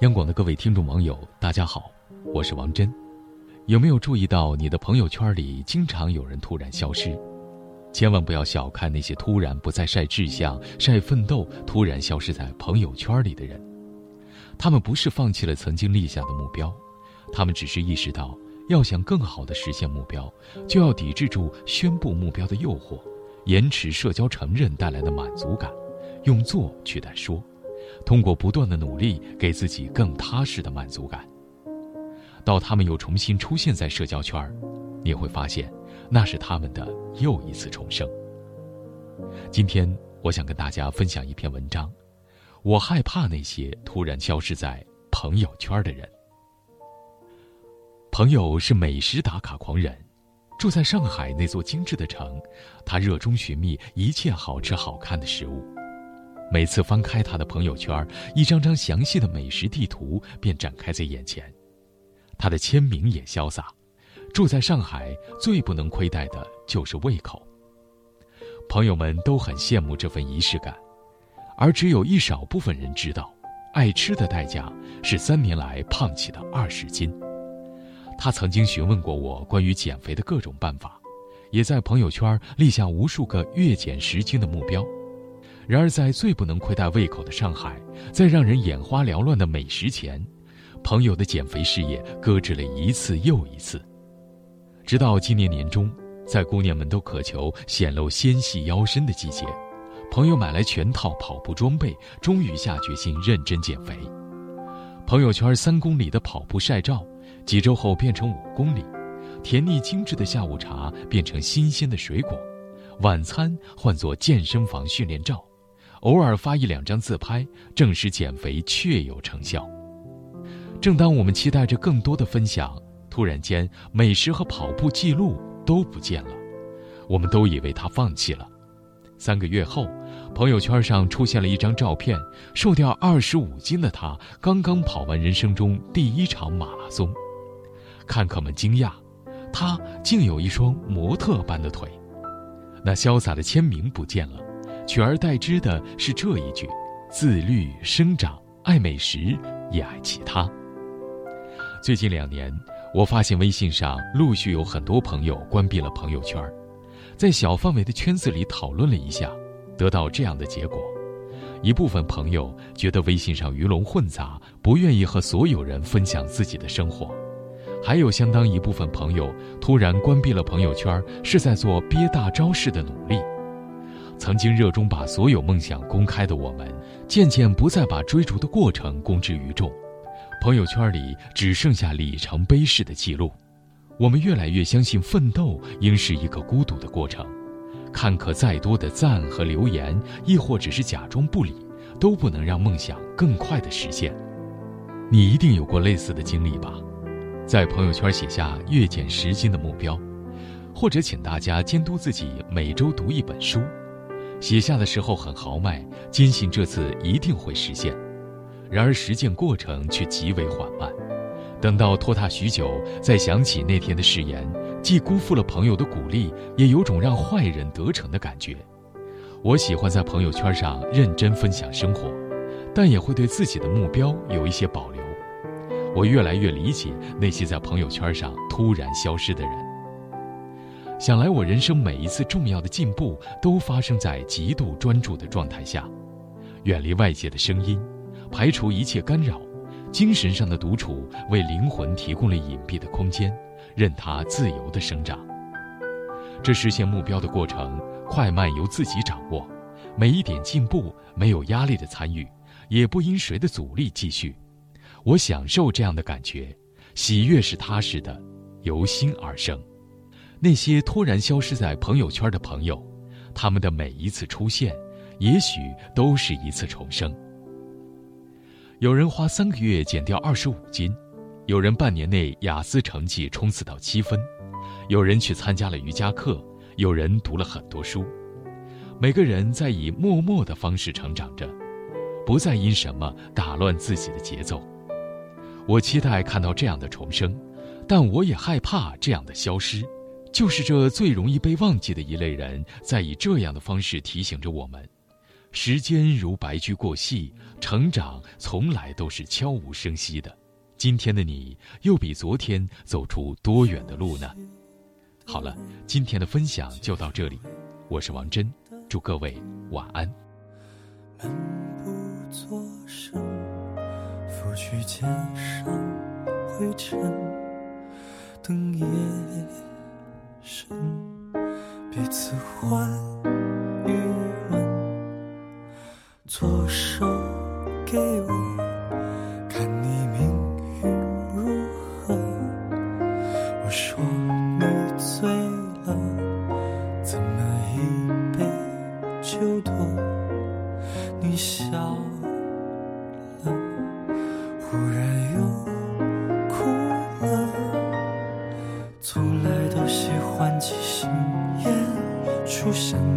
央广的各位听众网友，大家好，我是王真。有没有注意到你的朋友圈里经常有人突然消失？千万不要小看那些突然不再晒志向、晒奋斗、突然消失在朋友圈里的人。他们不是放弃了曾经立下的目标，他们只是意识到，要想更好的实现目标，就要抵制住宣布目标的诱惑，延迟社交承认带来的满足感，用做取代说。通过不断的努力，给自己更踏实的满足感。到他们又重新出现在社交圈你会发现，那是他们的又一次重生。今天，我想跟大家分享一篇文章。我害怕那些突然消失在朋友圈的人。朋友是美食打卡狂人，住在上海那座精致的城，他热衷寻觅一切好吃好看的食物。每次翻开他的朋友圈，一张张详细的美食地图便展开在眼前。他的签名也潇洒。住在上海，最不能亏待的就是胃口。朋友们都很羡慕这份仪式感，而只有一少部分人知道，爱吃的代价是三年来胖起的二十斤。他曾经询问过我关于减肥的各种办法，也在朋友圈立下无数个月减十斤的目标。然而，在最不能亏待胃口的上海，在让人眼花缭乱的美食前，朋友的减肥事业搁置了一次又一次。直到今年年中，在姑娘们都渴求显露纤细腰身的季节，朋友买来全套跑步装备，终于下决心认真减肥。朋友圈三公里的跑步晒照，几周后变成五公里；甜腻精致的下午茶变成新鲜的水果；晚餐换作健身房训练照。偶尔发一两张自拍，证实减肥确有成效。正当我们期待着更多的分享，突然间，美食和跑步记录都不见了。我们都以为他放弃了。三个月后，朋友圈上出现了一张照片，瘦掉二十五斤的他刚刚跑完人生中第一场马拉松。看客们惊讶，他竟有一双模特般的腿。那潇洒的签名不见了。取而代之的是这一句：自律、生长、爱美食，也爱其他。最近两年，我发现微信上陆续有很多朋友关闭了朋友圈，在小范围的圈子里讨论了一下，得到这样的结果：一部分朋友觉得微信上鱼龙混杂，不愿意和所有人分享自己的生活；还有相当一部分朋友突然关闭了朋友圈，是在做憋大招式的努力。曾经热衷把所有梦想公开的我们，渐渐不再把追逐的过程公之于众，朋友圈里只剩下里程碑式的记录。我们越来越相信奋斗应是一个孤独的过程，看客再多的赞和留言，亦或只是假装不理，都不能让梦想更快的实现。你一定有过类似的经历吧？在朋友圈写下月减十斤的目标，或者请大家监督自己每周读一本书。写下的时候很豪迈，坚信这次一定会实现，然而实践过程却极为缓慢。等到拖沓许久，再想起那天的誓言，既辜负了朋友的鼓励，也有种让坏人得逞的感觉。我喜欢在朋友圈上认真分享生活，但也会对自己的目标有一些保留。我越来越理解那些在朋友圈上突然消失的人。想来，我人生每一次重要的进步都发生在极度专注的状态下，远离外界的声音，排除一切干扰，精神上的独处为灵魂提供了隐蔽的空间，任它自由的生长。这实现目标的过程，快慢由自己掌握，每一点进步没有压力的参与，也不因谁的阻力继续。我享受这样的感觉，喜悦是踏实的，由心而生。那些突然消失在朋友圈的朋友，他们的每一次出现，也许都是一次重生。有人花三个月减掉二十五斤，有人半年内雅思成绩冲刺到七分，有人去参加了瑜伽课，有人读了很多书。每个人在以默默的方式成长着，不再因什么打乱自己的节奏。我期待看到这样的重生，但我也害怕这样的消失。就是这最容易被忘记的一类人，在以这样的方式提醒着我们：时间如白驹过隙，成长从来都是悄无声息的。今天的你，又比昨天走出多远的路呢？好了，今天的分享就到这里，我是王真，祝各位晚安。漫不作声，拂去肩上灰尘，等夜深，此欢。不想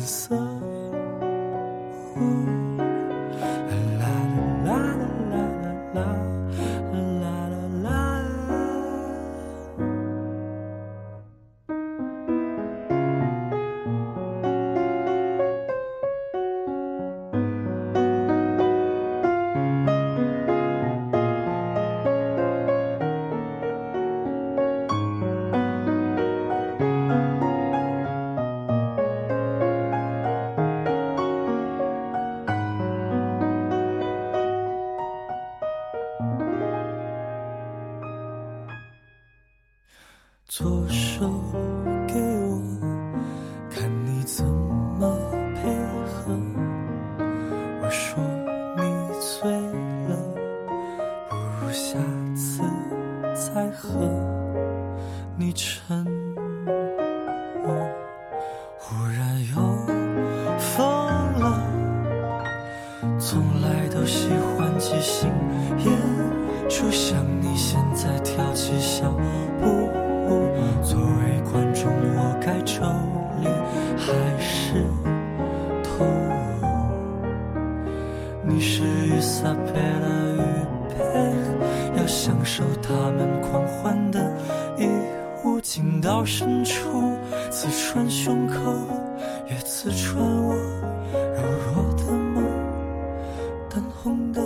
so 左手给我，看你怎么配合。我说你醉了，不如下次再喝。你沉还是痛。你是雨伞配了雨披，要享受他们狂欢的义物，进到深处，刺穿胸口，也刺穿我柔弱的梦，淡红的。